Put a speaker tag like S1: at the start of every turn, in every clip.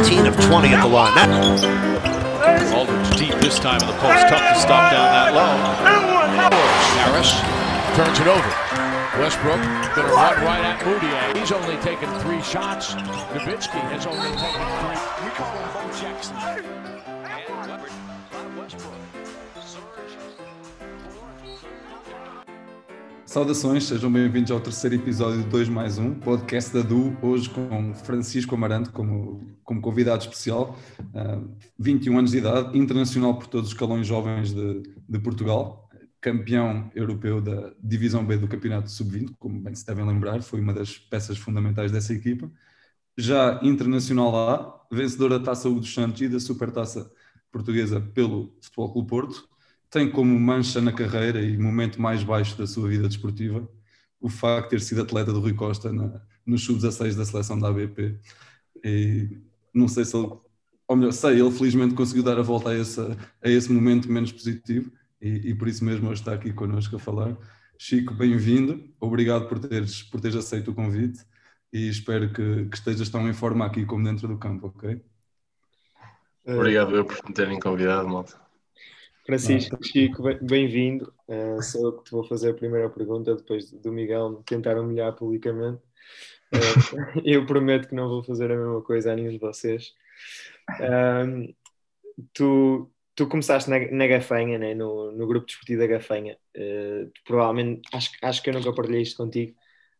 S1: 19 of 20 at the line. That...
S2: Aldridge deep this time in the post. Tough to stop down that low. Harris turns it over. Westbrook going to run right at Moody. He's only taken three shots. Nowitzki has only taken three. We call him Bo Jackson.
S3: Saudações, sejam bem-vindos ao terceiro episódio de 2 mais 1, podcast da DU, hoje com Francisco Amarante como, como convidado especial, uh, 21 anos de idade, internacional por todos os escalões jovens de, de Portugal, campeão europeu da Divisão B do Campeonato Sub-20, como bem se devem lembrar, foi uma das peças fundamentais dessa equipa, já internacional A, vencedor da Taça U dos Santos e da Supertaça Portuguesa pelo Futebol Clube Porto, tem como mancha na carreira e momento mais baixo da sua vida desportiva o facto de ter sido atleta do Rui Costa na, no sub-16 da seleção da ABP. E não sei se ele, ou melhor, sei, ele felizmente conseguiu dar a volta a esse, a esse momento menos positivo e, e por isso mesmo hoje está aqui connosco a falar. Chico, bem-vindo, obrigado por teres, por teres aceito o convite e espero que, que estejas tão em forma aqui como dentro do campo, ok?
S4: Obrigado eu por me terem convidado, malta.
S5: Francisco, Chico, bem-vindo. Uh, sou eu que te vou fazer a primeira pergunta, depois do Miguel me tentar humilhar publicamente. Uh, eu prometo que não vou fazer a mesma coisa a nenhum de vocês. Uh, tu, tu começaste na, na Gafanha, né? no, no grupo desportivo da Gafanha. provavelmente, acho, acho que eu nunca partilhei isto contigo,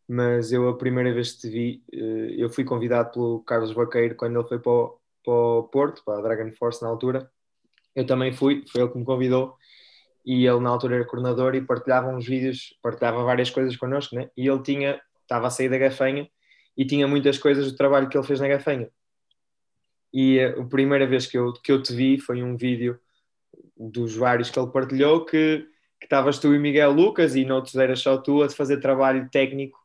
S5: mas eu a primeira vez que te vi, eu fui convidado pelo Carlos Vaqueiro quando ele foi para o, para o Porto, para a Dragon Force na altura eu também fui, foi ele que me convidou e ele na altura era coordenador e partilhava uns vídeos, partilhava várias coisas connosco, né? E ele tinha, estava a sair da gafanha e tinha muitas coisas do trabalho que ele fez na gafanha. E eh, a primeira vez que eu, que eu te vi foi um vídeo dos vários que ele partilhou que, estavas tu e Miguel Lucas e noutros eras só tu a fazer trabalho técnico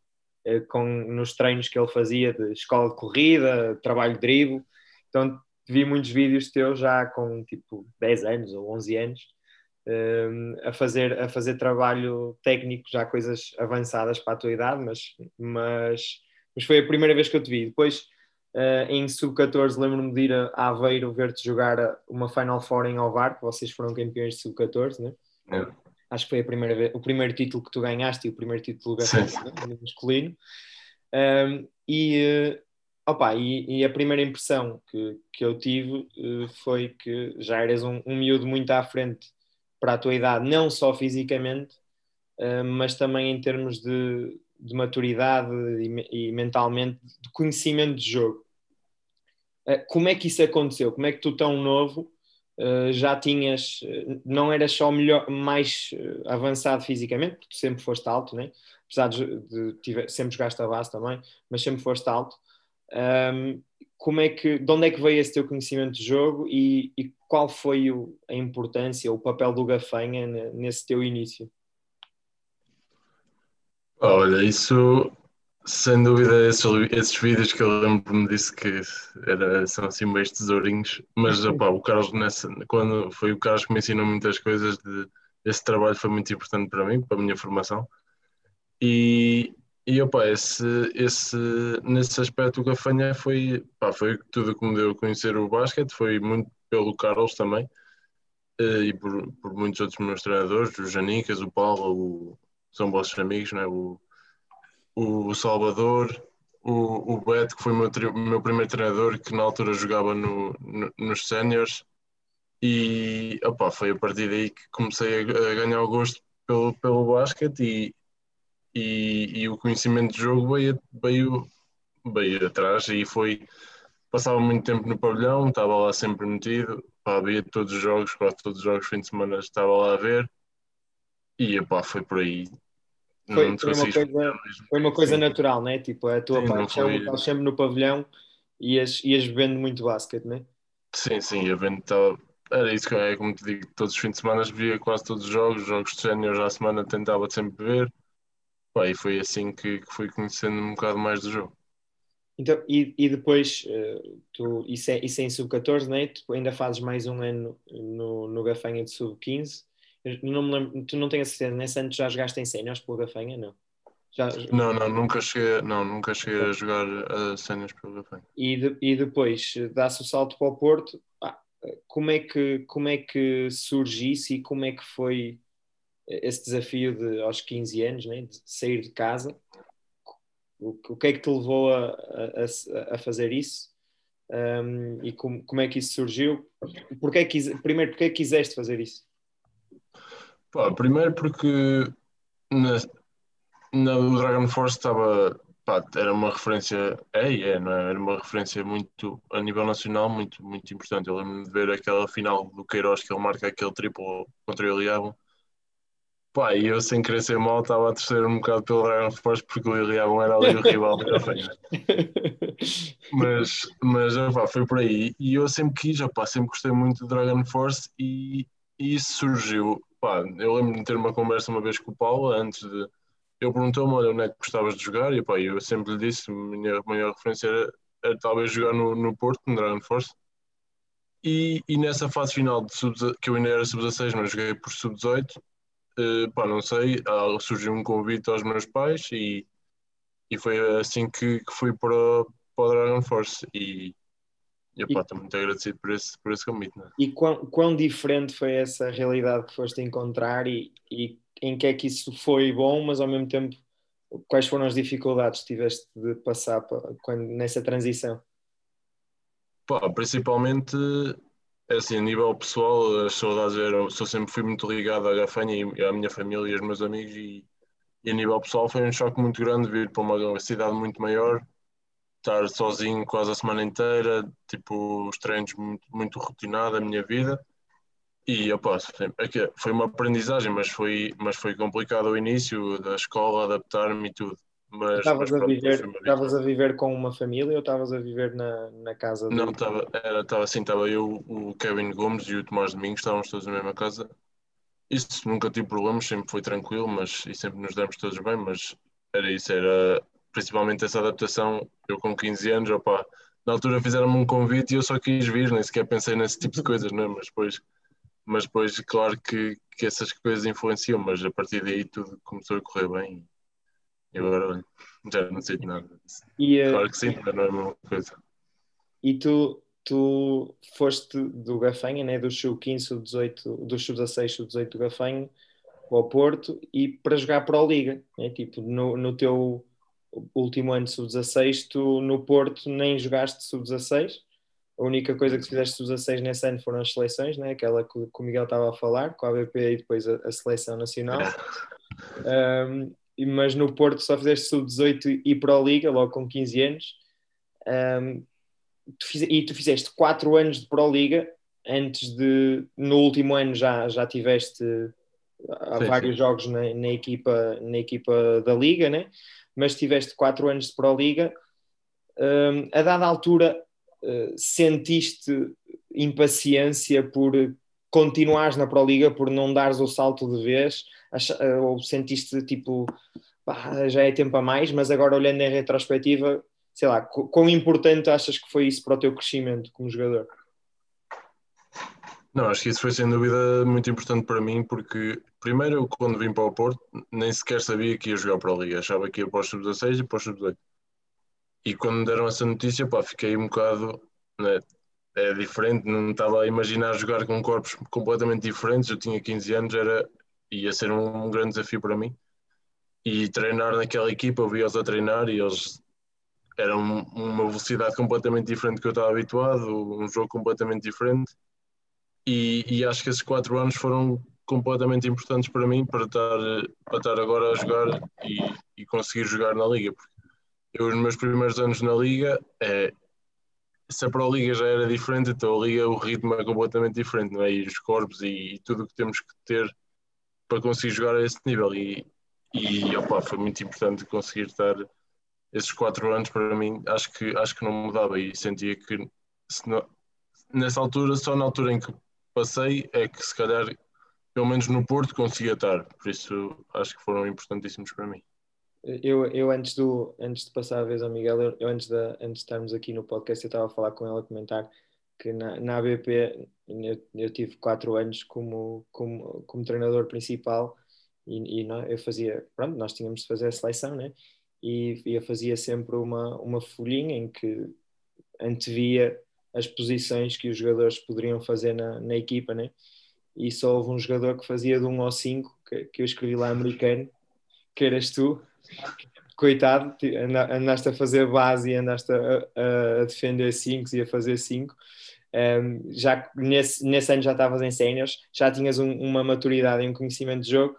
S5: eh, com, nos treinos que ele fazia de escola de corrida, trabalho de drible. Então vi muitos vídeos teus já com tipo 10 anos ou 11 anos um, a, fazer, a fazer trabalho técnico, já coisas avançadas para a tua idade, mas, mas, mas foi a primeira vez que eu te vi. Depois, uh, em sub-14, lembro-me de ir a Aveiro ver-te jogar uma Final Four em Ovar, que vocês foram campeões de sub-14, né? É. Acho que foi a primeira vez, o primeiro título que tu ganhaste e o primeiro título né? masculino. Um, e, Opa, e, e, a primeira impressão que, que eu tive uh, foi que já eras um, um miúdo muito à frente para a tua idade, não só fisicamente, uh, mas também em termos de, de maturidade e, e, mentalmente, de conhecimento de jogo. Uh, como é que isso aconteceu? Como é que tu, tão novo, já tinhas, não eras só melhor, mais avançado fisicamente, porque tu sempre foste alto, né? apesar de, de, de sempre jogaste a base também, mas sempre foste alto um, como é que, de onde é que veio esse teu conhecimento de jogo e, e qual foi o, a importância, o papel do Gafanha nesse teu início?
S4: Olha, isso sem dúvida esses, esses vídeos que eu lembro-me disse que era, são assim meio tesourinhos, mas opa, o Carlos nessa, quando foi o Carlos que me ensinou muitas coisas de, esse trabalho foi muito importante para mim, para a minha formação e, e opa, esse, esse, nesse aspecto o Gafanha foi, pá, foi tudo que me deu a conhecer o basquete, foi muito pelo Carlos também eh, e por, por muitos outros meus treinadores, o Janicas, o Paulo, o, são vossos amigos, né? o, o Salvador, o, o Beto, que foi o meu, meu primeiro treinador, que na altura jogava no, no, nos séniores, e opa, foi a partir daí que comecei a, a ganhar o gosto pelo, pelo basquete e, e, e o conhecimento de jogo veio, veio, veio atrás e foi passava muito tempo no pavilhão, estava lá sempre metido, pá, via todos os jogos, quase todos os jogos, fim de semana estava lá a ver e epá, foi por aí.
S5: Foi, foi, uma coisa, foi uma coisa natural, né? Tipo, a tua sim, paixão, estás sempre no pavilhão e ias, ias vendo muito basquete, né?
S4: Sim, sim, ia vendo, estava, era isso que é, como te digo, todos os fins de semana via quase todos os jogos, jogos de sénior à semana tentava sempre ver Pá, e foi assim que, que fui conhecendo um bocado mais do jogo.
S5: Então, e, e depois, uh, tu, isso, é, isso é em sub-14, né? tu ainda fazes mais um ano no, no Gafanha de sub-15. Não me lembro, tu não tens a certeza, nesse ano já jogaste em séniores pelo Gafanha? Não. Já...
S4: Não, não, nunca cheguei, não, nunca cheguei a jogar a cenas pelo Gafanho.
S5: E, de, e depois dá-se o salto para o Porto. Ah, como, é que, como é que surge isso e como é que foi esse desafio de aos 15 anos, né, de sair de casa? O, o que é que te levou a, a, a fazer isso? Um, e como, como é que isso surgiu? Porquê é que, primeiro, porquê é que quiseste fazer isso?
S4: Primeiro porque na, na, o Dragon Force estava pá, era uma referência é, é, não é? era uma referência muito a nível nacional muito, muito importante. Eu lembro-me de ver aquela final do Queiroz que ele marca aquele triplo contra o Iliabon Pá, e eu sem querer ser mal estava a terceiro um bocado pelo Dragon Force porque o Iliabon era ali o rival da Cafeína. mas, mas opá, foi por aí. E eu sempre quis, opá, sempre gostei muito do Dragon Force e, e isso surgiu. Eu lembro de ter uma conversa uma vez com o Paulo antes de. Ele perguntou-me olha, onde é que gostavas de jogar e opá, eu sempre lhe disse, a minha maior referência era, era talvez jogar no, no Porto, no Dragon Force. E, e nessa fase final de sub, que eu ainda era sub-16, mas joguei por sub-18, Uh, pá, não sei, surgiu um convite aos meus pais e, e foi assim que, que fui para, o, para o Dragon Force e, e estou muito agradecido por esse, por esse convite. Né?
S5: E quão, quão diferente foi essa realidade que foste encontrar e, e em que é que isso foi bom, mas ao mesmo tempo quais foram as dificuldades que tiveste de passar quando, nessa transição?
S4: Pá, principalmente assim, a nível pessoal, as saudades eram. Sou sempre fui muito ligado à Gafanha e à minha família e aos meus amigos, e, e a nível pessoal foi um choque muito grande vir para uma cidade muito maior, estar sozinho quase a semana inteira, tipo, os treinos muito, muito rotinado a minha vida. E eu posso, foi uma aprendizagem, mas foi, mas foi complicado ao início da escola, adaptar-me e tudo. Mas,
S5: estavas, mas, a viver, estavas a viver com uma família ou estavas a viver na, na casa?
S4: Não, estava estava assim, estava eu, o Kevin Gomes e o Tomás Domingos, estávamos todos na mesma casa. Isso nunca tive problemas, sempre foi tranquilo, mas e sempre nos demos todos bem, mas era isso, era principalmente essa adaptação. Eu com 15 anos, opa, na altura fizeram-me um convite e eu só quis vir, nem sequer pensei nesse tipo de coisas, não é? mas depois, mas depois claro que, que essas coisas influenciam, mas a partir daí tudo começou a correr bem e agora já não sei de nada. E, uh, claro que sim, mas não é a mesma coisa.
S5: E tu, tu foste do Gafanha, né, do sub-15, sub-18, do sub-16, sub-18 do Gafanha ao Porto e para jogar para a Liga, né? tipo no, no teu último ano sub-16 tu no Porto nem jogaste sub-16 a única coisa que fizeste sub-16 nesse ano foram as seleções, né? aquela que, que o Miguel estava a falar, com a ABP e depois a, a seleção nacional é. um, mas no Porto só fizeste sub-18 e Pro Liga, logo com 15 anos. Um, tu fiz, e tu fizeste 4 anos de Pro Liga, antes de, no último ano já, já tiveste há sim, vários sim. jogos na, na, equipa, na equipa da Liga, né? mas tiveste 4 anos de Pro Liga. Um, a dada altura, uh, sentiste impaciência por continuares na Pro Liga, por não dares o salto de vez? Eh, ou sentiste tipo já é tempo a mais, mas agora olhando em retrospectiva, sei lá, quão importante achas que foi isso para o teu crescimento como jogador?
S4: Não, acho que isso foi sem dúvida muito importante para mim, porque primeiro eu quando vim para o Porto nem sequer sabia que ia jogar para a Liga, achava que ia para os sub-16 e para os sub-18. E quando deram essa notícia, pá, fiquei um bocado né, é diferente, não estava a imaginar jogar com corpos completamente diferentes, eu tinha 15 anos, era ia ser um, um grande desafio para mim. E treinar naquela equipa, eu vi-os a treinar e eles eram uma velocidade completamente diferente que eu estava habituado, um jogo completamente diferente. E, e, acho que esses quatro anos foram completamente importantes para mim para estar, para estar agora a jogar e, e conseguir jogar na Liga. Porque eu, nos meus primeiros anos na Liga, é, se a Pro Liga já era diferente, então a Liga o ritmo é completamente diferente, não é? E os corpos e, e tudo o que temos que ter para conseguir jogar a esse nível. E, e opa, foi muito importante conseguir estar esses quatro anos para mim acho que acho que não mudava. E sentia que não, nessa altura só na altura em que passei é que se calhar pelo menos no Porto conseguia estar. Por isso acho que foram importantíssimos para mim
S5: eu, eu antes do antes de passar a vez ao Miguel eu, eu antes de antes de estarmos aqui no podcast eu estava a falar com ela a comentar que na, na ABP eu, eu, tive quatro anos como, como, como treinador principal e, e eu fazia, pronto, nós tínhamos de fazer a seleção, né? E, e eu fazia sempre uma, uma folhinha em que antevia as posições que os jogadores poderiam fazer na, na equipa, né? E só houve um jogador que fazia de 1 ao 5, que, que eu escrevi lá americano, que eras tu. Coitado, andaste a fazer base e andaste a, a defender 5 e a fazer 5. Um, já nesse, nesse ano já estavas em séniores, já tinhas um, uma maturidade e um conhecimento de jogo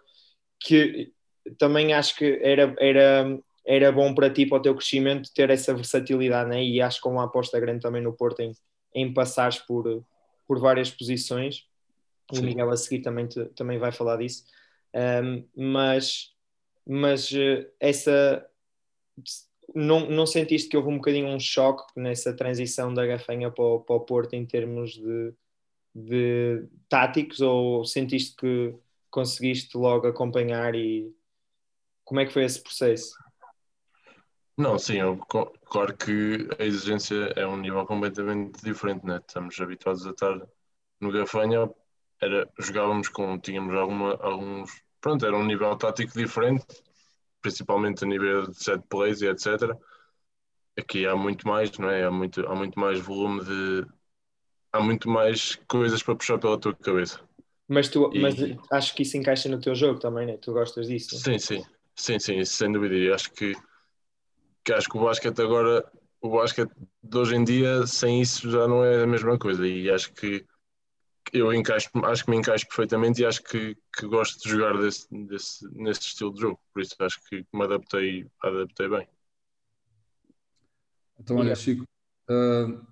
S5: que também acho que era, era, era bom para ti, para o teu crescimento, ter essa versatilidade, né? e acho que com uma aposta grande também no Porto em, em passares por, por várias posições. Sim. O Miguel a seguir também, te, também vai falar disso. Um, mas, mas eh, essa não, não sentiste que houve um bocadinho um choque nessa transição da Gafanha para o, para o Porto em termos de, de táticos ou sentiste que conseguiste logo acompanhar e como é que foi esse processo?
S4: Não, sim, eu, claro que a exigência é um nível completamente diferente, né? Estamos habituados a estar no Gafanha, era, jogávamos com, tínhamos alguma, alguns, pronto, era um nível tático diferente, principalmente a nível de set plays e etc. Aqui há muito mais, não é? Há muito, há muito mais volume de. Há muito mais coisas para puxar pela tua cabeça.
S5: Mas, tu, e... mas acho que isso encaixa no teu jogo também, né? Tu gostas disso?
S4: Sim, sim, sim, sim, sem dúvida. E acho que, que acho que o basquete agora, o basquete de hoje em dia, sem isso já não é a mesma coisa. E acho que eu encaixo, acho que me encaixo perfeitamente e acho que, que gosto de jogar desse, desse, nesse estilo de jogo, por isso acho que me adaptei, adaptei bem.
S3: Então, olha, Chico, uh,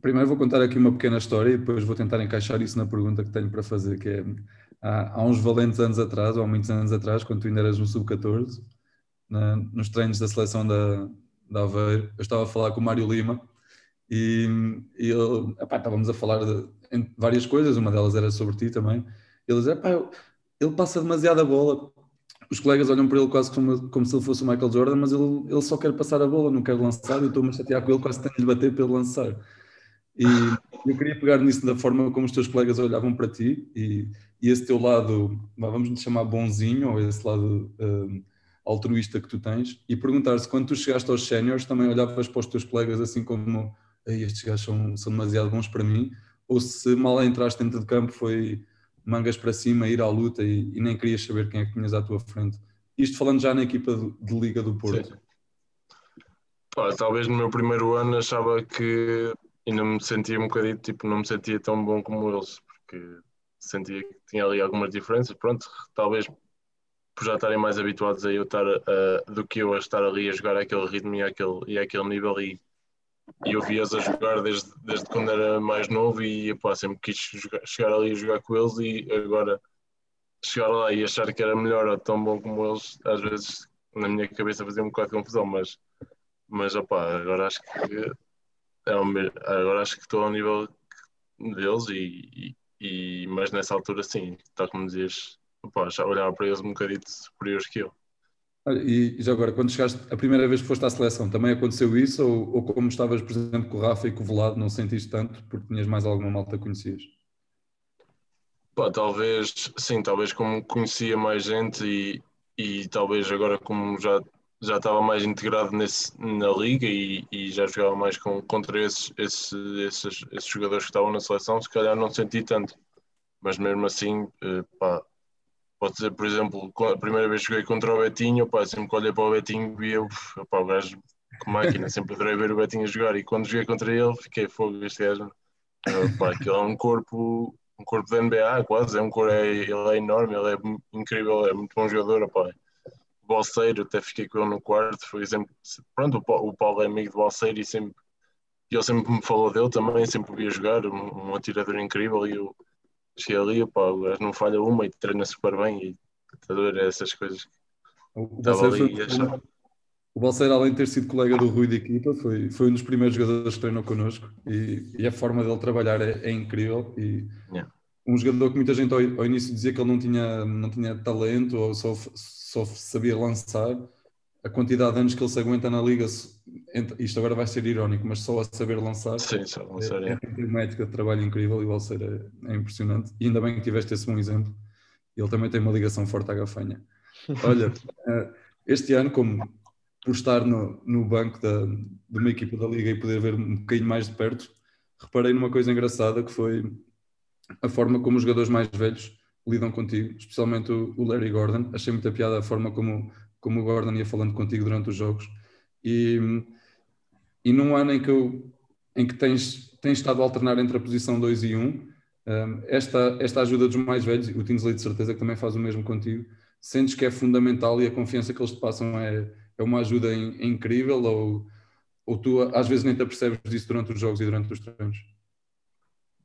S3: primeiro vou contar aqui uma pequena história e depois vou tentar encaixar isso na pergunta que tenho para fazer, que é há, há uns valentes anos atrás, ou há muitos anos atrás, quando tu ainda eras no Sub-14, nos treinos da seleção da, da Aveiro, eu estava a falar com o Mário Lima e, e ele, epá, estávamos a falar de, várias coisas, uma delas era sobre ti também. Ele dizia, pá, ele passa demasiada bola. Os colegas olham para ele quase como, como se ele fosse o Michael Jordan, mas ele, ele só quer passar a bola, não quer lançar. Eu estou-me a chatear com ele, quase tenho de bater para ele lançar. E eu queria pegar nisso da forma como os teus colegas olhavam para ti e, e esse teu lado, vamos lhe chamar bonzinho, ou esse lado um, altruísta que tu tens, e perguntar se quando tu chegaste aos séniores também olhavas para os teus colegas assim como estes gajos são, são demasiado bons para mim, ou se mal entraste dentro de campo foi mangas para cima, ir à luta e, e, nem querias saber quem é que tinhas à tua frente. Isto falando já na equipa de, Liga do Porto.
S4: Pá, talvez no meu primeiro ano achava que ainda me sentia um bocadinho, tipo, não me sentia tão bom como eles, porque sentia que tinha ali algumas diferenças. Pronto, talvez por já estarem mais habituados a eu estar do que eu a estar ali a jogar aquele ritmo e aquele, e aquele nível e e eu via-os a jogar desde, desde quando era mais novo e pá, sempre quis jogar, chegar ali e jogar com eles e agora chegar lá e achar que era melhor ou tão bom como eles, às vezes na minha cabeça fazia um bocado de confusão, mas, mas opá, agora acho que é um, agora acho que estou ao nível deles e, e, e mas nessa altura sim, tal como dizias, opá, já olhava para eles um bocadinho superiores que eu.
S3: E já agora, quando chegaste, a primeira vez que foste à seleção, também aconteceu isso? Ou, ou como estavas, por exemplo, com o Rafa e com o Velado, não sentiste tanto porque tinhas mais alguma malta que conhecias?
S4: Pá, talvez, sim, talvez como conhecia mais gente e, e talvez agora como já, já estava mais integrado nesse, na liga e, e já jogava mais com, contra esses, esses, esses, esses jogadores que estavam na seleção, se calhar não senti tanto. Mas mesmo assim, eh, pá, Pode ser, por exemplo, a primeira vez que joguei contra o Betinho, pá, sempre que olhei para o Betinho vi eu, pá, o gajo com máquina, sempre adorei ver o Betinho jogar e quando joguei contra ele fiquei fogo, este gajo, pá, aquilo é um corpo, um corpo de NBA quase, é um corpo, é, ele é enorme, ele é incrível, é muito bom jogador, pá. Balseiro, até fiquei com ele no quarto, foi sempre, pronto, o Paulo é amigo de Balseiro e sempre, ele sempre me falou dele também, sempre via jogar, um, um atirador incrível e eu cheguei ali, pá, o gajo não falha uma e treina super bem e está a ver essas coisas.
S3: O Balseiro, além de ter sido colega do Rui de equipa, foi, foi um dos primeiros jogadores que treinou connosco e, e a forma dele trabalhar é, é incrível. E yeah. um jogador que muita gente ao, ao, início dizia que ele não tinha, não tinha talento ou só, só sabia lançar a quantidade de anos que ele se aguenta na liga, isto agora vai ser irónico, mas só a saber lançar,
S4: Sim, só lançar é,
S3: é. é uma ética de trabalho incrível e o Alceira é, é, impressionante. E ainda bem que tiveste esse bom exemplo. Ele também tem uma ligação forte à gafanha. Olha, uh, este ano, como por estar no, no banco da, de uma equipa da Liga e poder ver um bocadinho mais de perto, reparei numa coisa engraçada que foi a forma como os jogadores mais velhos lidam contigo, especialmente o, Larry Gordon. Achei muita piada a forma como, como o Gordon ia falando contigo durante os jogos. E, e num ano em que, eu, em que tens, tens estado a alternar entre a posição 2 e 1, um, esta, esta ajuda dos mais velhos, o Tinsley de certeza que também faz o mesmo contigo, sentes que é fundamental e a confiança que eles te passam é, é uma ajuda in, é incrível ou, ou tu às vezes nem te apercebes disso durante os jogos e durante os treinos?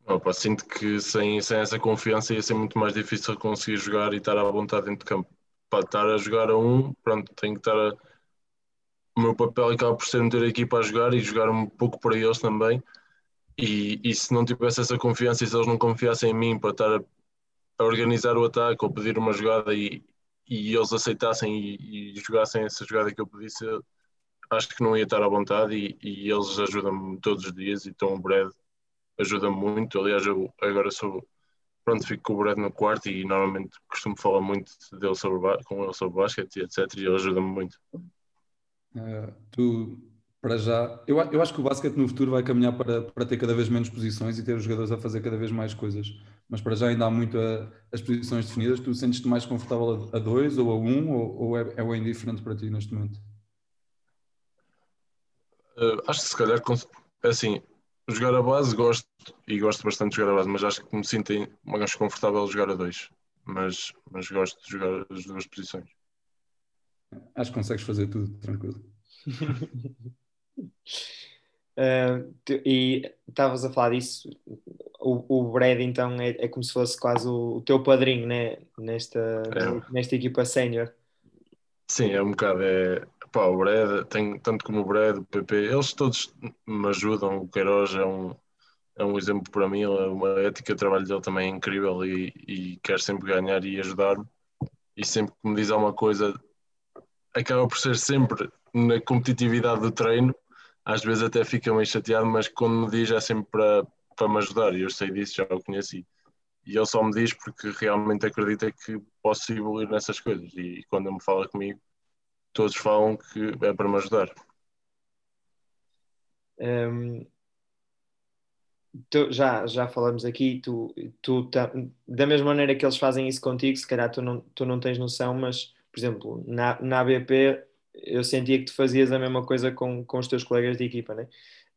S4: Opa, sinto que sem, sem essa confiança ia ser muito mais difícil conseguir jogar e estar à vontade dentro de campo. Para estar a jogar a um, pronto, tenho que estar a... O meu papel acaba por ser meter a equipa a jogar e jogar um pouco para eles também. E, e se não tivesse essa confiança e se eles não confiassem em mim para estar a, a organizar o ataque ou pedir uma jogada e, e eles aceitassem e, e, jogassem essa jogada que eu pedisse, acho que não ia estar à vontade e, e eles ajudam-me todos os dias e estão o Brad ajuda-me muito. Aliás, eu agora sou pronto, fico com o Brad no quarto e normalmente costumo falar muito dele sobre, com ele sobre basquete etc. E ele ajuda-me muito.
S3: Uh, tu, para já, eu, eu acho que o basquete no futuro vai caminhar para, para ter cada vez menos posições e ter os jogadores a fazer cada vez mais coisas. Mas para já ainda há muito a, as posições definidas. Tu sentes-te mais confortável a, a dois ou a um ou, ou é, é o indiferente para ti neste momento?
S4: Uh, acho que se calhar, assim, jogar a base gosto e gosto bastante de jogar a base, mas acho que me sinto mais confortável jogar a dois. Mas, mas gosto de jogar as duas posições.
S3: Acho que consegues fazer tudo tranquilo.
S5: uh, e estavas a falar disso. O, o Brad, então, é, é como se fosse quase o, o teu padrinho né? nesta, é. nesta equipa sénior.
S4: Sim, é um bocado. É, pá, o Brad, tem, tanto como o Brad, o PP, eles todos me ajudam. O Queiroz é um, é um exemplo para mim, uma ética de trabalho dele também é incrível e, e quer sempre ganhar e ajudar-me. E sempre que me diz alguma coisa, acaba por ser sempre na competitividade do treino. Às vezes até fica meio chateado, mas quando me diz é sempre para, para me ajudar. E eu sei disso, já o conheci. E ele só me diz porque realmente acredita que posso evoluir nessas coisas. E quando ele me fala comigo, todos falam que é para me ajudar.
S5: Um, tu, já, já falamos aqui, tu, tu da mesma maneira que eles fazem isso contigo, se calhar tu não, tu não tens noção, mas, por exemplo, na, na ABP eu sentia que tu fazias a mesma coisa com, com os teus colegas de equipa, né?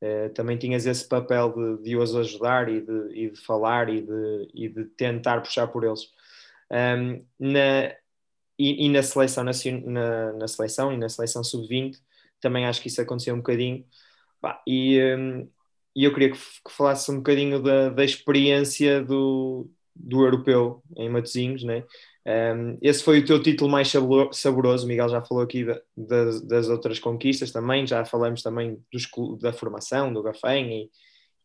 S5: Uh, também tinhas esse papel de, de os ajudar e de, e de falar e de, e de tentar puxar por eles. Um, na, e, e na seleção na, na, seleção e na seleção sub-20 também acho que isso aconteceu um bocadinho Bah, e, um, e eu queria que, que falasse um bocadinho da, da experiência do, do europeu em Matosinhos, né? Um, esse foi o teu título mais saboroso, o Miguel já falou aqui da, das, das, outras conquistas também, já falamos também dos, da formação, do Gafém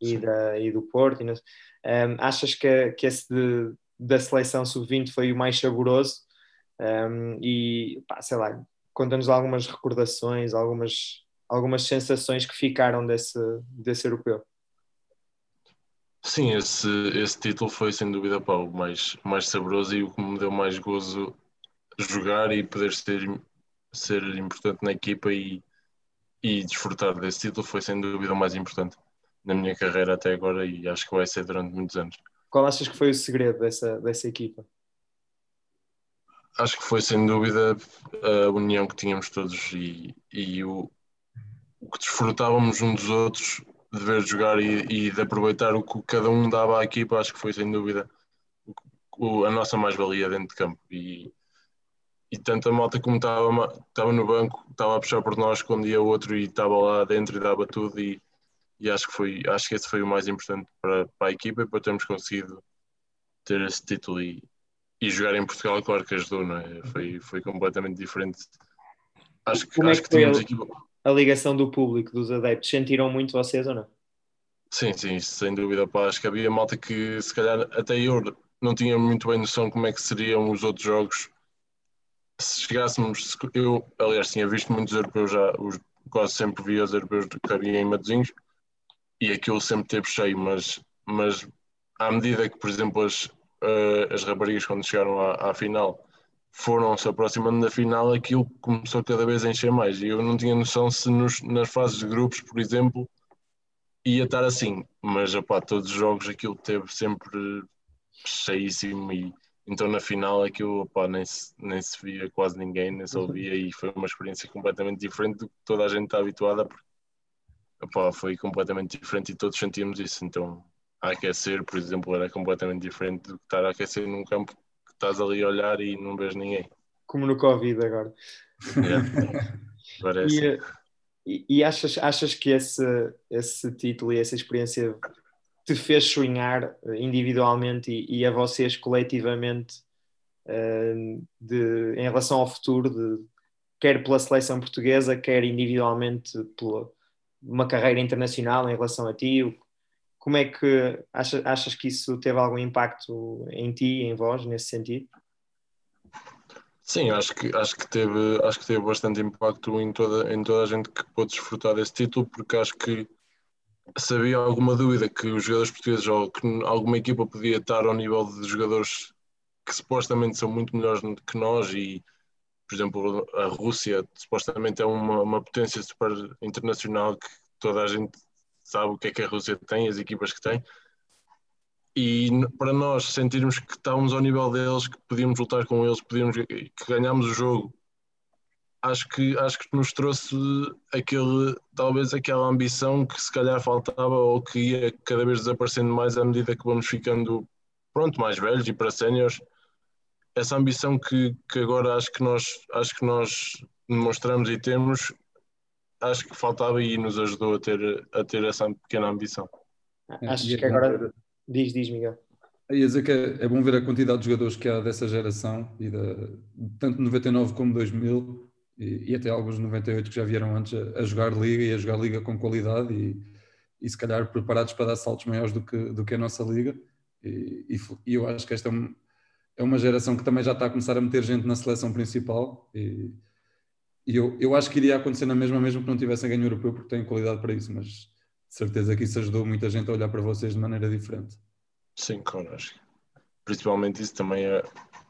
S5: e, e, da, e do Porto. E um, achas que, que esse de, da seleção sub-20 foi o mais saboroso? Um, e pá, sei lá, conta-nos algumas recordações, algumas, algumas sensações que ficaram desse, desse europeu.
S4: Sim, esse, esse título foi sem dúvida pá, o mais, mais saboroso e o que me deu mais gozo jogar e poder ser, ser importante na equipa e, e desfrutar desse título foi sem dúvida o mais importante na minha carreira até agora e acho que vai ser durante muitos anos.
S5: Qual achas que foi o segredo dessa, dessa equipa?
S4: Acho que foi sem dúvida a união que tínhamos todos e, e o, o que desfrutávamos uns dos outros de ver jogar e, e, de aproveitar o que cada um dava à equipa, acho que foi sem dúvida o, a nossa mais-valia dentro de campo. E, e tanto a malta como estava, estava no banco, estava a puxar por nós quando ia outro e estava lá dentro e dava tudo. E, e acho, que foi, acho que esse foi o mais importante para, para a equipa e para termos conseguido ter esse título e, e jogar em Portugal, claro que ajudou, não é? Foi, foi completamente diferente.
S5: Acho que, Como é acho é que, que tínhamos equipa a ligação do público, dos adeptos, sentiram muito vocês ou não?
S4: Sim, sim, sem dúvida. Pá. Acho que havia malta que se calhar até eu não tinha muito bem noção como é que seriam os outros jogos. Se chegássemos, eu aliás tinha visto muitos europeus já, os, quase sempre via os europeus que havia em Matosinhos e aquilo sempre teve cheio, mas, mas à medida que, por exemplo, as, uh, as raparigas quando chegaram à, à final foram se aproximando da final, aquilo começou cada vez a encher mais. E eu não tinha noção se nos, nas fases de grupos, por exemplo, ia estar assim. Mas opá, todos os jogos aquilo teve sempre cheíssimo e então na final aquilo opá, nem, se, nem se via quase ninguém, nem se uhum. ouvia e foi uma experiência completamente diferente do que toda a gente está habituada porque opá, foi completamente diferente e todos sentimos isso. Então a aquecer, por exemplo, era completamente diferente do que estar a aquecer num campo estás ali a olhar e não vês ninguém.
S5: Como no Covid agora.
S4: É, parece.
S5: E, e, e, achas, achas que esse, esse título e essa experiência te fez sonhar individualmente e, e a vocês coletivamente uh, de, em relação ao futuro, de, quer pela seleção portuguesa, quer individualmente pela uma carreira internacional em relação a ti? Como é que achas, achas que isso teve algum impacto em ti, em vós, nesse sentido?
S4: Sim, acho que, acho que, teve, acho que teve bastante impacto em toda, em toda a gente que pôde desfrutar desse título, porque acho que se havia alguma dúvida que os jogadores portugueses ou que alguma equipa podia estar ao nível de jogadores que supostamente são muito melhores que nós e, por exemplo, a Rússia supostamente é uma, uma potência super internacional que toda a gente sabe o que é que a Rússia tem, as equipas que tem. E para nós sentirmos que estávamos ao nível deles, que podíamos lutar com eles, podíamos, que ganhámos o jogo, acho que, acho que nos trouxe aquele, talvez aquela ambição que se calhar faltava ou que ia cada vez desaparecendo mais à medida que vamos ficando, pronto, mais velhos e para séniores. Essa ambição que, que agora acho que nós, acho que nós demonstramos e temos, acho que faltava e nos ajudou a ter, a ter essa pequena ambição.
S5: Acho que agora. Diz, diz, Miguel.
S3: Ia dizer que é, é, bom ver a quantidade de jogadores que há dessa geração, e da, tanto 99 como 2000, e, e, até alguns 98 que já vieram antes a, a, jogar liga e a jogar liga com qualidade e, e se calhar preparados para dar saltos maiores do que, do que a nossa liga. E, e eu acho que esta é, um, é uma geração que também já está a começar a meter gente na seleção principal. E, e eu, eu acho que iria acontecer na mesma, mesmo que não tivessem ganho europeu, porque têm qualidade para isso, mas de certeza que isso ajudou muita gente a olhar para vocês de maneira diferente.
S4: Sim, claro, acho que principalmente isso também é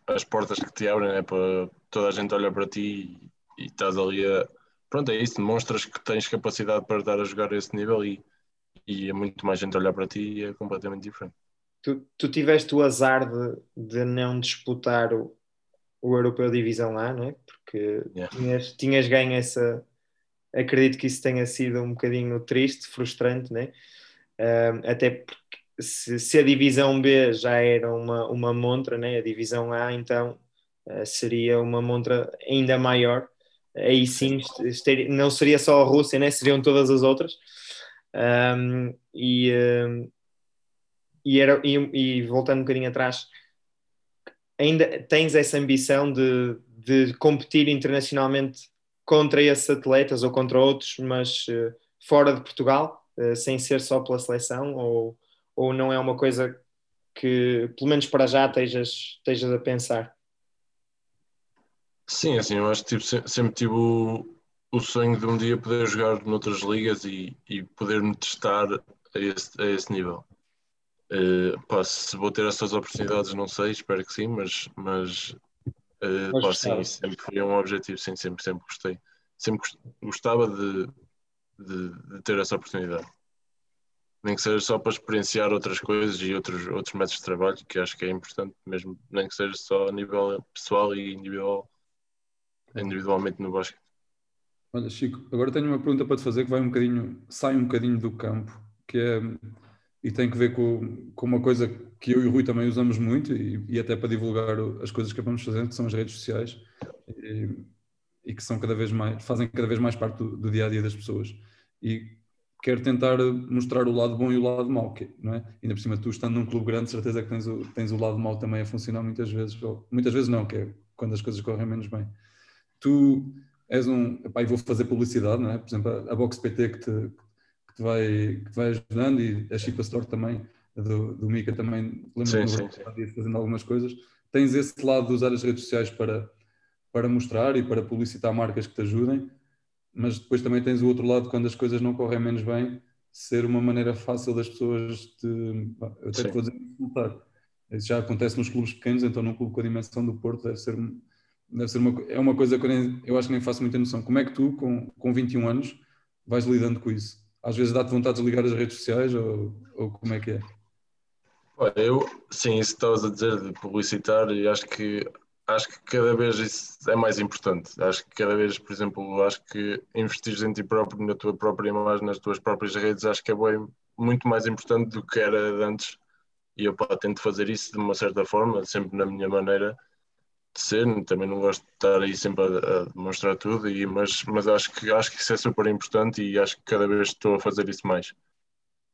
S4: as portas que te abrem, é para toda a gente olhar para ti e, e estás ali a. Pronto, é isso, demonstras que tens capacidade para estar a jogar a esse nível e, e é muito mais gente olhar para ti e é completamente diferente.
S5: Tu, tu tiveste o azar de, de não disputar o, o Europeu Divisão A, não é? Porque yeah. tinhas, tinhas ganho essa. Acredito que isso tenha sido um bocadinho triste, frustrante, né? Uh, até porque se, se, a Divisão B já era uma, uma montra, né? a Divisão A então uh, seria uma montra ainda maior. Aí sim, não seria só a Rússia, né? seriam todas as outras. Um, e, e, era, e, e voltando um bocadinho atrás, ainda tens essa ambição de, de competir internacionalmente contra esses atletas ou contra outros, mas uh, fora de Portugal, uh, sem ser só pela seleção, ou, ou não é uma coisa que, pelo menos para já, estejas, estejas a pensar?
S4: Sim, assim, eu acho que tipo, sempre tive o, o sonho de um dia poder jogar noutras ligas e, e poder me testar a esse, a esse nível. Uh, pá, se vou ter essas oportunidades, não sei, espero que sim, mas, mas, uh, pá, sim, sempre foi um objetivo, sim, sempre, sempre gostei. Sempre gostava de, de, de, ter essa oportunidade. Nem que seja só para experienciar outras coisas e outros, outros métodos de trabalho, que acho que é importante mesmo, nem que seja só a nível pessoal e individual, individualmente no basquete.
S3: Olha, Chico, agora tenho uma pergunta para te fazer que vai um bocadinho, sai um bocadinho do campo, que é e tem que ver com, com uma coisa que eu e o Rui também usamos muito e, e até para divulgar as coisas que vamos fazendo, que são as redes sociais e, e, que são cada vez mais, fazem cada vez mais parte do, dia a dia das pessoas. E quero tentar mostrar o lado bom e o lado mau, que, não é? Ainda por cima, tu estando num clube grande, certeza que tens o, tens o lado mau também a funcionar muitas vezes, muitas vezes não, que é quando as coisas correm menos bem. Tu és um, epá, vou fazer publicidade, não é? Por exemplo, a, a Box PT que te, que te vai, que te vai ajudando e a Chipa Store também, do, do Mika também, lembro-me fazendo algumas coisas. Tens esse lado de usar as redes sociais para, para mostrar e para publicitar marcas que te ajudem, mas depois também tens o outro lado quando as coisas não correm menos bem, ser uma maneira fácil das pessoas de, eu até te vou dizer, insultar. Isso já acontece nos clubes pequenos, então num clube com a dimensão do Porto deve ser, deve ser uma, é uma coisa que eu, nem, eu acho que nem faço muita noção. Como é que tu, com, com 21 anos, vais lidando com isso? Às vezes dá-te vontade de ligar as redes sociais ou, ou como é que é?
S4: Olha, eu, sim, isso que estavas a dizer de publicitar, e acho que acho que cada vez isso é mais importante. Acho que cada vez, por exemplo, acho que investir em ti próprio, na tua própria imagem, nas tuas próprias redes, acho que é bem, muito mais importante do que era antes. E eu pá, tento fazer isso de uma certa forma, sempre na minha maneira de ser. Também não gosto de estar aí sempre a, a demonstrar tudo, e, mas, mas acho, que, acho que isso é super importante e acho que cada vez estou a fazer isso mais.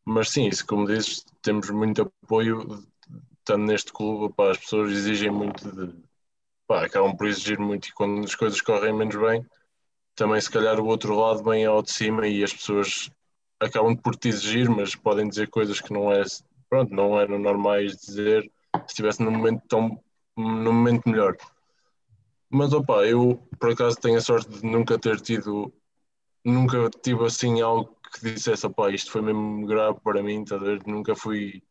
S4: Mas sim, isso como dizes, temos muito apoio estando neste clube, pá, as pessoas exigem muito de, pá, acabam por exigir muito e quando as coisas correm menos bem, também se calhar o outro lado vem ao de cima e as pessoas acabam por te exigir, mas podem dizer coisas que não é, pronto, não eram normais dizer se estivesse num momento tão num momento melhor. Mas opa, eu por acaso tenho a sorte de nunca ter tido, nunca tive assim algo que dissesse opa, isto foi mesmo grave para mim, tá nunca fui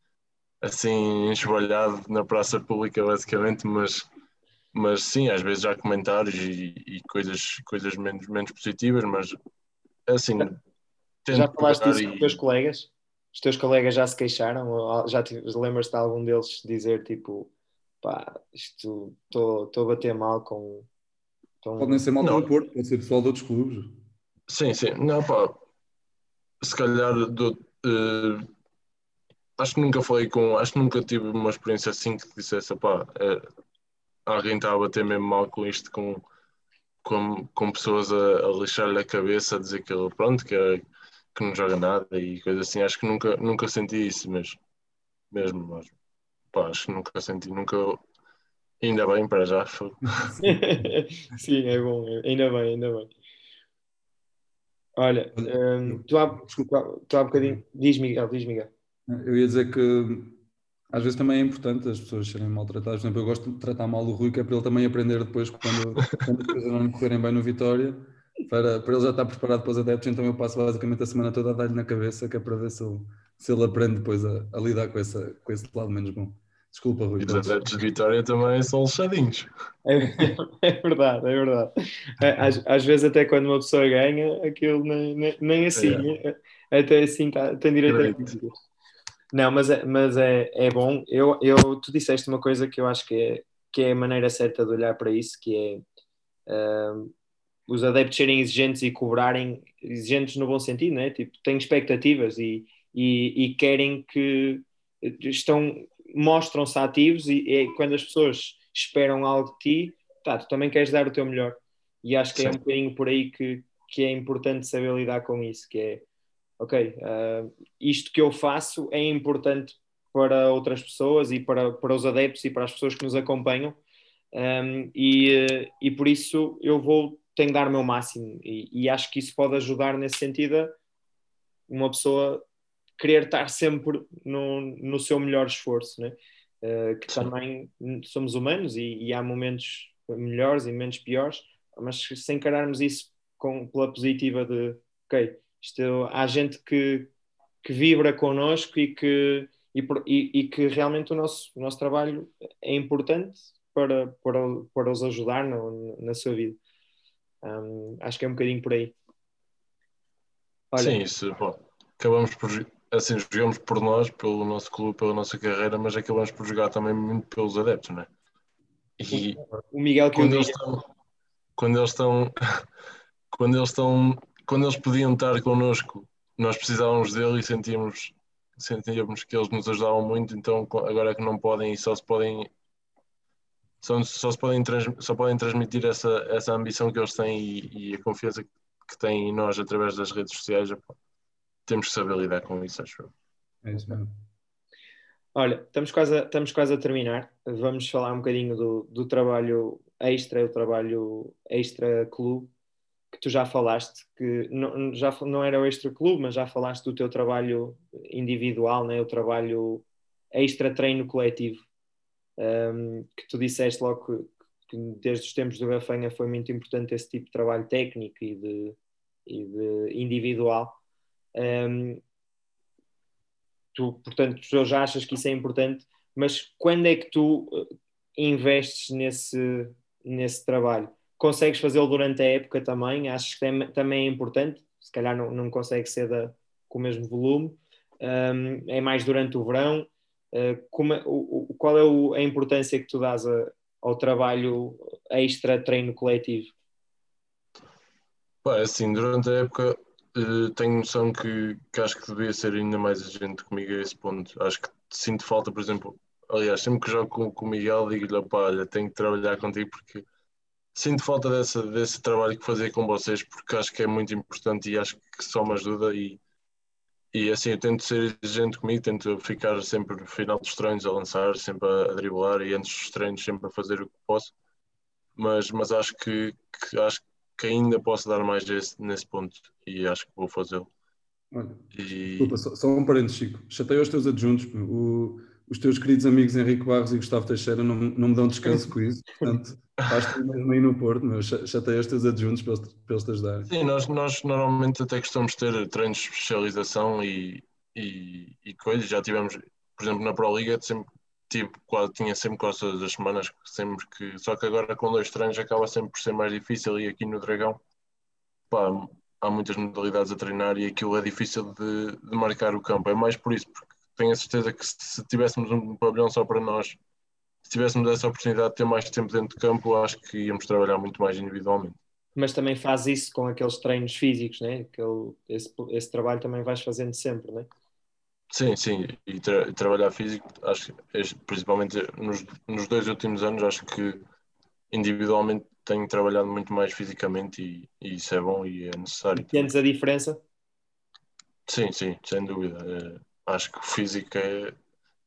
S4: assim esbalhado na praça pública basicamente, mas mas sim, às vezes há comentários e, e coisas, coisas menos, menos positivas, mas assim.
S5: Já falaste disso e... com os teus colegas? Os teus colegas já se queixaram? Ou já lembras-te de algum deles dizer tipo pá, isto estou a bater mal com.
S3: Tão... Pode nem ser mal do Porto, pode ser pessoal de outros clubes.
S4: Sim, sim, não pá, se calhar do, uh, acho que nunca falei com, acho que nunca tive uma experiência assim que dissesse pá, é, alguém está a bater mesmo mal com isto, com, com, com pessoas a, a lixar-lhe a cabeça, a dizer que ele, pronto, que, é, que não joga nada e coisas assim. Acho que nunca, nunca senti isso mesmo. Mesmo, mas pá, acho que nunca senti, nunca. Ainda bem para já.
S5: Sim, é bom, ainda bem, ainda bem. Olha, um, tu, há, tu há bocadinho. Diz Miguel, diz Miguel.
S3: Eu ia dizer que às vezes também é importante as pessoas serem maltratadas. Por exemplo, eu gosto de tratar mal o Rui, que é para ele também aprender depois, quando, quando as coisas não correrem bem no Vitória, para, para ele já estar preparado para os adeptos. Então eu passo basicamente a semana toda a dar-lhe na cabeça, que é para ver se ele, se ele aprende depois a, a lidar com, essa, com esse lado menos bom. Desculpa, Rui.
S4: E os adeptos de Vitória também são lixadinhos.
S5: É, é, verdade, é verdade. É, às, às, vezes, até quando uma pessoa ganha, aquilo nem, nem, nem assim, é. até assim tá, tem direito a críticas. Não, mas, é, mas é, é bom. Eu, eu, tu disseste uma coisa que eu acho que é, que é a maneira certa de olhar para isso, que é uh, os adeptos serem exigentes e cobrarem, exigentes no bom sentido, né? Tipo, têm expectativas e, e, e querem que estão, mostram-se ativos e, e, quando as pessoas esperam algo de ti, tá, tu também queres dar o teu melhor. E acho que Sim. é um bocadinho por aí que, que é importante saber lidar com isso, que é ok, uh, isto que eu faço é importante para outras pessoas e para, para os adeptos e para as pessoas que nos acompanham um, e, e por isso eu vou tenho de dar o meu máximo e, e, acho que isso pode ajudar nesse sentido a uma pessoa querer estar sempre no, no seu melhor esforço, né? Uh, que também somos humanos e, e, há momentos melhores e menos piores, mas se encararmos isso com, pela positiva de ok, isto, há gente que, que vibra connosco e que, e, e, e, que realmente o nosso, o nosso trabalho é importante para, para, para os ajudar no, na sua vida. Um, acho que é um bocadinho por aí.
S4: Olha, Sim, isso, bom, acabamos por assim, jogamos por nós, pelo nosso clube, pela nossa carreira, mas acabamos por jogar também muito pelos adeptos, não é?
S5: E o Miguel que
S4: quando eles estão, quando eles estão quando eles estão quando eles podiam estar connosco, nós precisávamos dele e sentíamos, sentíamos que eles nos ajudavam muito, então agora que não podem e só se podem só, só se podem, só podem transmitir essa, essa ambição que eles têm e, e a confiança que têm em nós através das redes sociais, temos que saber lidar com isso, acho eu.
S3: É isso mesmo.
S5: Olha, estamos quase a, estamos quase a terminar. Vamos falar um bocadinho do, do trabalho extra, o trabalho extra clube que tu já falaste, que não, já não era o extra clube, mas já falaste do teu trabalho individual, né? o trabalho extra treino coletivo, um, que tu disseste logo que, que, desde os tempos do Gafanha foi muito importante esse tipo de trabalho técnico e de, e de individual. Um, tu, portanto, tu já achas que isso é importante, mas quando é que tu uh, investes nesse, nesse trabalho? Consegues fazê-lo durante a época também? Acho que também é importante, se calhar não, não consegue ser da, com o mesmo volume, um, é mais durante o verão. Uh, como, é, o, qual é o, a importância que tu dás a, ao trabalho extra treino coletivo?
S4: Pá, é assim, durante a época uh, tenho noção que, que acho que devia ser ainda mais agente comigo a esse ponto. Acho que sinto falta, por exemplo, aliás, sempre que jogo com, com o Miguel, digo-lhe, pá, olha, tenho que trabalhar contigo porque sinto falta dessa, desse trabalho que fazia com vocês porque acho que é muito importante e acho que só me ajuda e e assim, eu tento ser exigente comigo, tento ficar sempre no final dos treinos a lançar, sempre a, a driblar e antes dos treinos sempre a fazer o que posso. Mas, mas acho que, que acho que ainda posso dar mais esse, nesse ponto e acho que vou fazê-lo.
S3: E... desculpa, só, só um parênteses, Chico. Chatei os teus adjuntos. O, os teus queridos amigos Henrique Barros e Gustavo Teixeira não, não me dão descanso com isso, portanto, estás mesmo aí no Porto, mas chatei os teus adjuntos para eles, para eles te ajudarem.
S4: Sim, nós, nós normalmente até costumamos ter treinos de especialização e, e, e coisas, já tivemos, por exemplo, na Pro Liga, sempre tive, quase, tinha sempre quase todas as semanas, sempre que, só que agora com dois treinos acaba sempre por ser mais difícil e aqui no Dragão, pá, há muitas modalidades a treinar e aquilo é difícil de, de marcar o campo, é mais por isso, porque tenho a certeza que se tivéssemos um pavilhão só para nós, se tivéssemos essa oportunidade de ter mais tempo dentro de campo, acho que íamos trabalhar muito mais individualmente.
S5: Mas também faz isso com aqueles treinos físicos, né? Aquele, esse, esse trabalho também vais fazendo sempre, né?
S4: Sim, sim, e, tra trabalhar físico, acho que principalmente nos, nos dois últimos anos, acho que individualmente tenho trabalhado muito mais fisicamente e, e isso é bom e é necessário.
S5: Tens a diferença?
S4: Sim, sim, sem dúvida. É, acho que o físico é,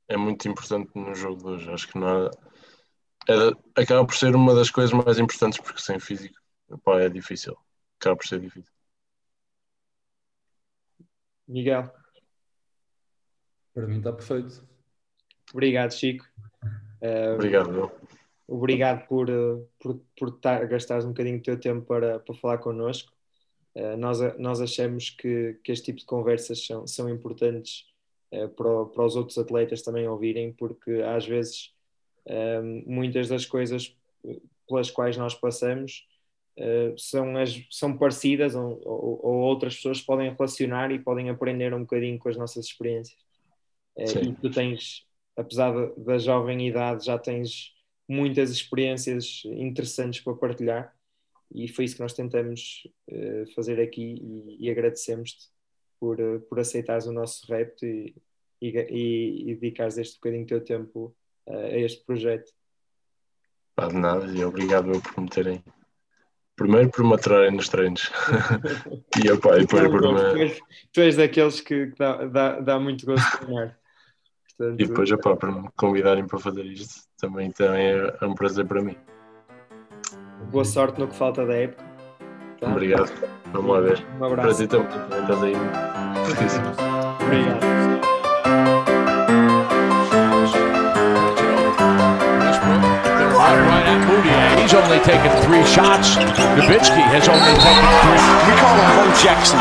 S4: é muito importante no jogo de hoje. Acho que não é, acaba por ser uma das coisas mais importantes, porque sem físico pá, é difícil. Acaba por ser difícil.
S5: Miguel.
S3: Para mim está perfeito.
S5: Obrigado, Chico.
S4: Uh, obrigado,
S5: Obrigado por, por, por tar, gastares um bocadinho do teu tempo para, para falar connosco. Uh, nós, nós achamos que, que este tipo de conversas são, são importantes eh, para, para os outros atletas também ouvirem, porque às vezes muitas das coisas pelas quais nós passamos uh, são, as, são parecidas ou, ou, ou, outras pessoas podem relacionar e podem aprender um bocadinho com as nossas experiências. Uh, e tu tens, apesar da jovem idade, já tens muitas experiências interessantes para partilhar e foi isso que nós tentamos uh, fazer aqui e, e agradecemos-te por, eh, por aceitares o nosso repto e, e, e, e dedicares este bocadinho teu tempo uh, a este projeto.
S4: Não, de nada, e obrigado por me terem. Primeiro por me atrarem nos treinos. e opa, e depois por me.
S5: Tu és, tu és daqueles que dá, dá, dá muito gosto de treinar.
S4: Portanto, e depois, opa, para me convidarem para fazer isto, também, também é, é um prazer para mim.
S5: Boa sorte no que falta da época.
S4: Tá? Obrigado. Vamos lá ver.
S5: Um abraço.
S4: Ti também, estás aí.
S5: Obrigado.
S2: He's only taken three shots. Nowitzki has only taken three.
S1: We call him Bo Jackson.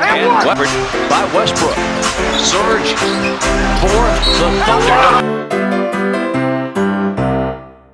S1: And levered by Westbrook. Surge for the Thunder.